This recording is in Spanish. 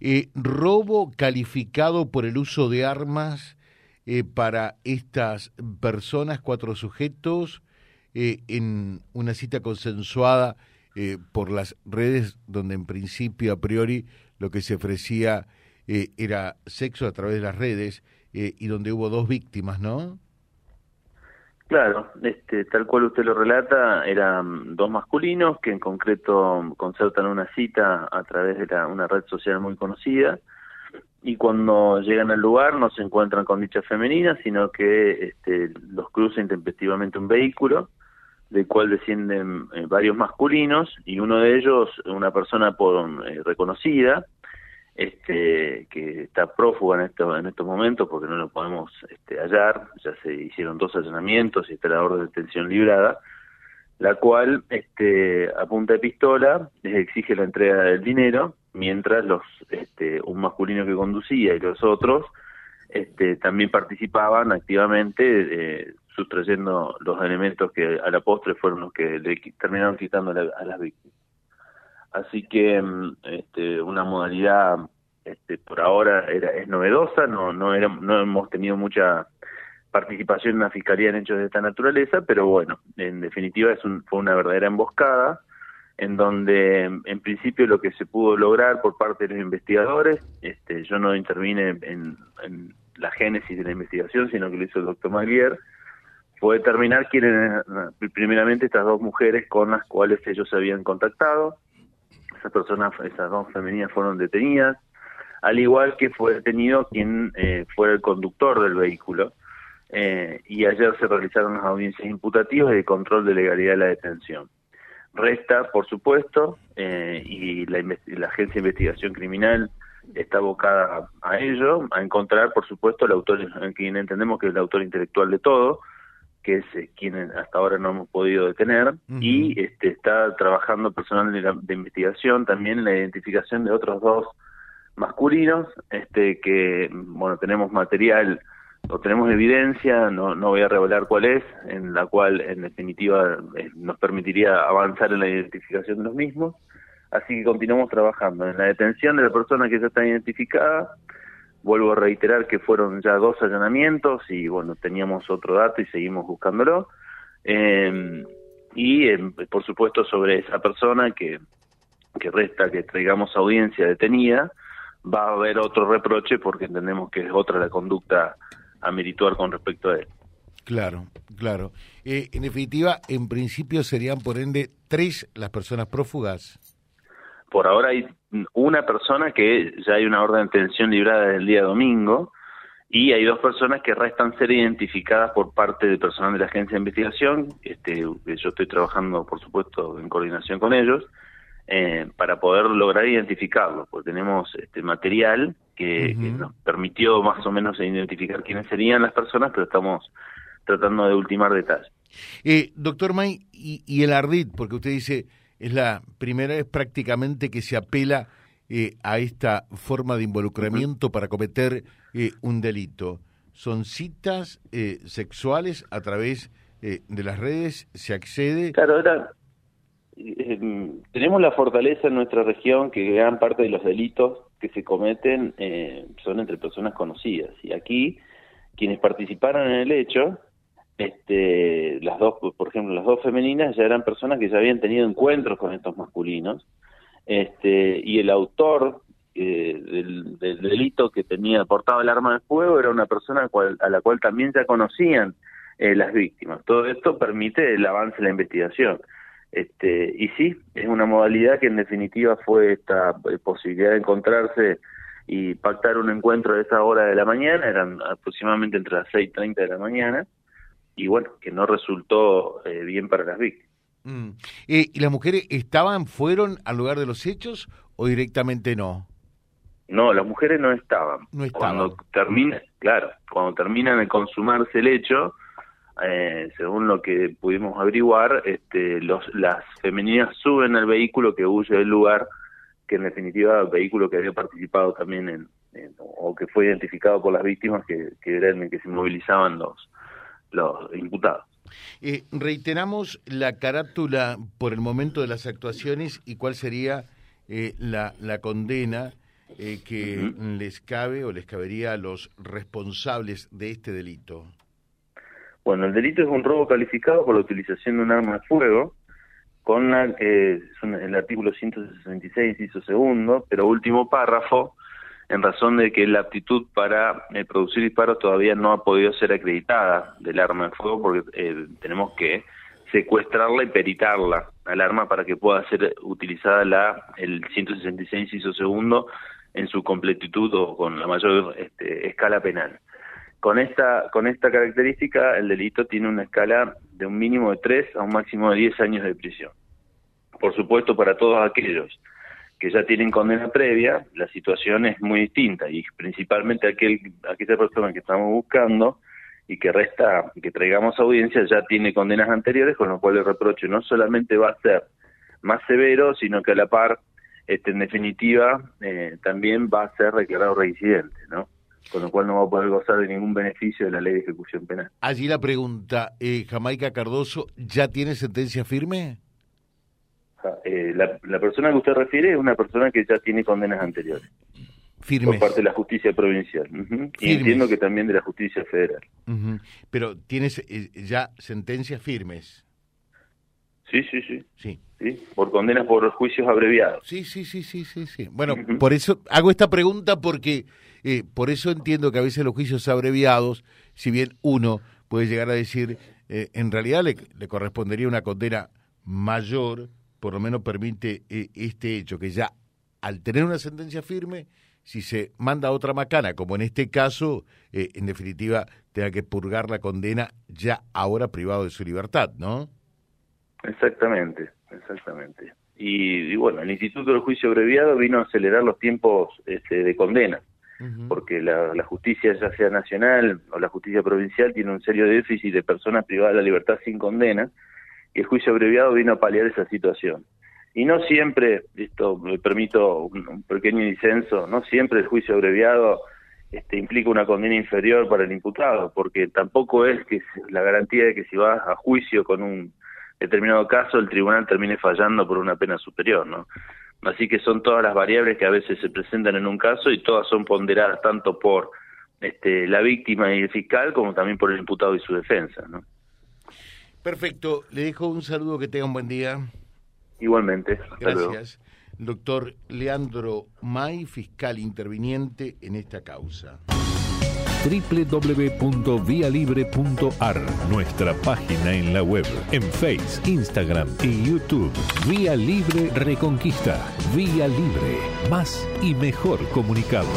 Eh, robo calificado por el uso de armas eh, para estas personas, cuatro sujetos, eh, en una cita consensuada eh, por las redes, donde en principio, a priori, lo que se ofrecía eh, era sexo a través de las redes y donde hubo dos víctimas, ¿no? Claro, este, tal cual usted lo relata, eran dos masculinos que en concreto concertan una cita a través de la- una red social muy conocida y cuando llegan al lugar no se encuentran con dicha femenina, sino que este, los cruza intempestivamente un vehículo del cual descienden eh, varios masculinos y uno de ellos, una persona por, eh, reconocida, este, que está prófuga en, esto, en estos momentos porque no lo podemos este, hallar, ya se hicieron dos allanamientos y está la orden de detención librada, la cual este, a punta de pistola les exige la entrega del dinero, mientras los este, un masculino que conducía y los otros este, también participaban activamente eh, sustrayendo los elementos que a la postre fueron los que le terminaron quitando la- a las víctimas. Así que mm, este, una modalidad este, por ahora era, es novedosa, no, no, era, no hemos tenido mucha participación en la Fiscalía en hechos de esta naturaleza, pero bueno, en definitiva es un, fue una verdadera emboscada en donde en principio lo que se pudo lograr por parte de los investigadores, este, yo no intervine en, en la génesis de la investigación, sino que lo hizo el doctor Maguier, fue determinar quiénes, primeramente estas dos mujeres con las cuales ellos se habían contactado, esas personas, esas dos femeninas fueron detenidas, al igual que fue detenido quien eh, fue el conductor del vehículo, eh, y ayer se realizaron las audiencias imputativas y de control de legalidad de la detención. Resta, por supuesto, eh, y la, la Agencia de Investigación Criminal está abocada a, ello, a encontrar, por supuesto, el autor, en quien entendemos que es el autor intelectual de todo, que es eh, quien hasta ahora no hemos podido detener, y este, está trabajando personal de investigación también en la identificación de otros dos masculinos, este, que, bueno, tenemos material o tenemos evidencia, no, no voy a revelar cuál es, en la cual en definitiva eh, nos permitiría avanzar en la identificación de los mismos. Así que continuamos trabajando en la detención de la persona que ya está identificada. Vuelvo a reiterar que fueron ya dos allanamientos y bueno, teníamos otro dato y seguimos buscándolo. Eh, y eh, por supuesto sobre esa persona que, resta que traigamos audiencia detenida, va a haber otro reproche porque entendemos que es otra la conducta a merituar con respecto a él. Claro, claro. Eh, en definitiva, en principio serían por ende tres las personas prófugas. Por ahora hay una persona que ya hay una orden de detención librada desde el día domingo y hay dos personas que restan ser identificadas por parte del personal de la agencia de investigación. Este, yo estoy trabajando, por supuesto, en coordinación con ellos eh, para poder lograr identificarlos, porque tenemos este material que, nos permitió más o menos identificar quiénes serían las personas, pero estamos tratando de ultimar detalles. Eh, doctor May, y, y el ardid, porque usted dice, es la primera vez prácticamente que se apela eh, a esta forma de involucramiento para cometer eh, un delito. Son citas eh, sexuales a través eh, de las redes, se accede. Claro, era, eh, tenemos la fortaleza en nuestra región que gran parte de los delitos que se cometen eh, son entre personas conocidas. Y aquí, quienes participaron en el hecho, este, las dos, por ejemplo, las dos femeninas ya eran personas que ya habían tenido encuentros con estos masculinos, este, y el autor eh, del, del delito que tenía portado el arma de fuego era una persona cual- a la cual también ya conocían eh, las víctimas. Todo esto permite el avance de la investigación. Este, y sí, es una modalidad que en definitiva fue esta eh, posibilidad de encontrarse y pactar un encuentro a esa hora de la mañana, eran aproximadamente entre las 6.30 de la mañana, y bueno, que no resultó eh, bien para las víctimas. Mm. Eh, ¿Y las mujeres estaban, fueron al lugar de los hechos o directamente no? No, las mujeres no estaban. No estaban. Cuando termina, claro, cuando terminan de consumarse el hecho, eh, según lo que pudimos averiguar, este, los, las femeninas suben al vehículo que huye del lugar, que en definitiva vehículo que había participado también en, en- o que fue identificado por las víctimas que, que eran en el que se movilizaban los, los imputados. Eh, reiteramos la carátula por el momento de las actuaciones y cuál sería eh, la, la condena eh, que les cabe o les cabería a los responsables de este delito? Bueno, el delito es un robo calificado por la utilización de un arma de fuego, con la, eh, el artículo 166, hizo segundo, pero último párrafo, en razón de que la aptitud para eh, producir disparos todavía no ha podido ser acreditada del arma de fuego porque eh, tenemos que secuestrarla y peritarla al arma para que pueda ser utilizada la el 166 hizo segundo en su completitud o con la mayor este, escala penal. Con esta, con esta característica, el delito tiene una escala de un mínimo de 3 a un máximo de 10 años de prisión. Por supuesto, para todos aquellos que ya tienen condena previa, la situación es muy distinta y principalmente aquel, aquella persona que estamos buscando y que resta, que traigamos audiencia, ya tiene condenas anteriores, con lo cual el reproche no solamente va a ser más severo, sino que a la par, este, en definitiva, eh, también va a ser declarado reincidente, ¿no? con lo cual no va a poder gozar de ningún beneficio de la ley de ejecución penal. Allí la pregunta, eh, Jamaica Cardoso, ¿ya tiene sentencia firme? Ah, eh, la, persona que usted refiere es una persona que ya tiene condenas anteriores. Firmes. Por parte de la justicia provincial. Y entiendo que también de la justicia federal. Pero tienes eh, ya sentencias firmes. Sí, sí, sí. Sí. Por condenas por juicios abreviados. Sí, sí, sí, sí, sí. sí. Bueno, por eso hago esta pregunta porque eh, por eso entiendo que a veces los juicios abreviados, si bien uno puede llegar a decir, eh, en realidad le, correspondería una condena mayor, por lo menos permite eh, este hecho, que ya al tener una sentencia firme, si se manda otra macana, como en este caso, en definitiva, tenga que purgar la condena ya ahora privado de su libertad, ¿no? Exactamente, exactamente. Y, bueno, el Instituto del Juicio Abreviado vino a acelerar los tiempos este, de condena porque la, justicia, ya sea nacional o la justicia provincial, tiene un serio déficit de personas privadas de la libertad sin condena, y el juicio abreviado vino a paliar esa situación. Y no siempre, esto me permito un, pequeño disenso, no siempre el juicio abreviado este, implica una condena inferior para el imputado, porque tampoco es que la garantía de que si vas a juicio con un determinado caso, el tribunal termine fallando por una pena superior, ¿no? Así que son todas las variables que a veces se presentan en un caso y todas son ponderadas tanto por este, la víctima y el fiscal como también por el imputado y su defensa. ¿no? Perfecto. Le dejo un saludo, que tenga un buen día. Igualmente. Gracias. Doctor Leandro May, fiscal interviniente en esta causa www.vialibre.ar, nuestra página en la web, en Facebook, Instagram y YouTube. Vía Libre Reconquista. Vía Libre. Más y mejor comunicados.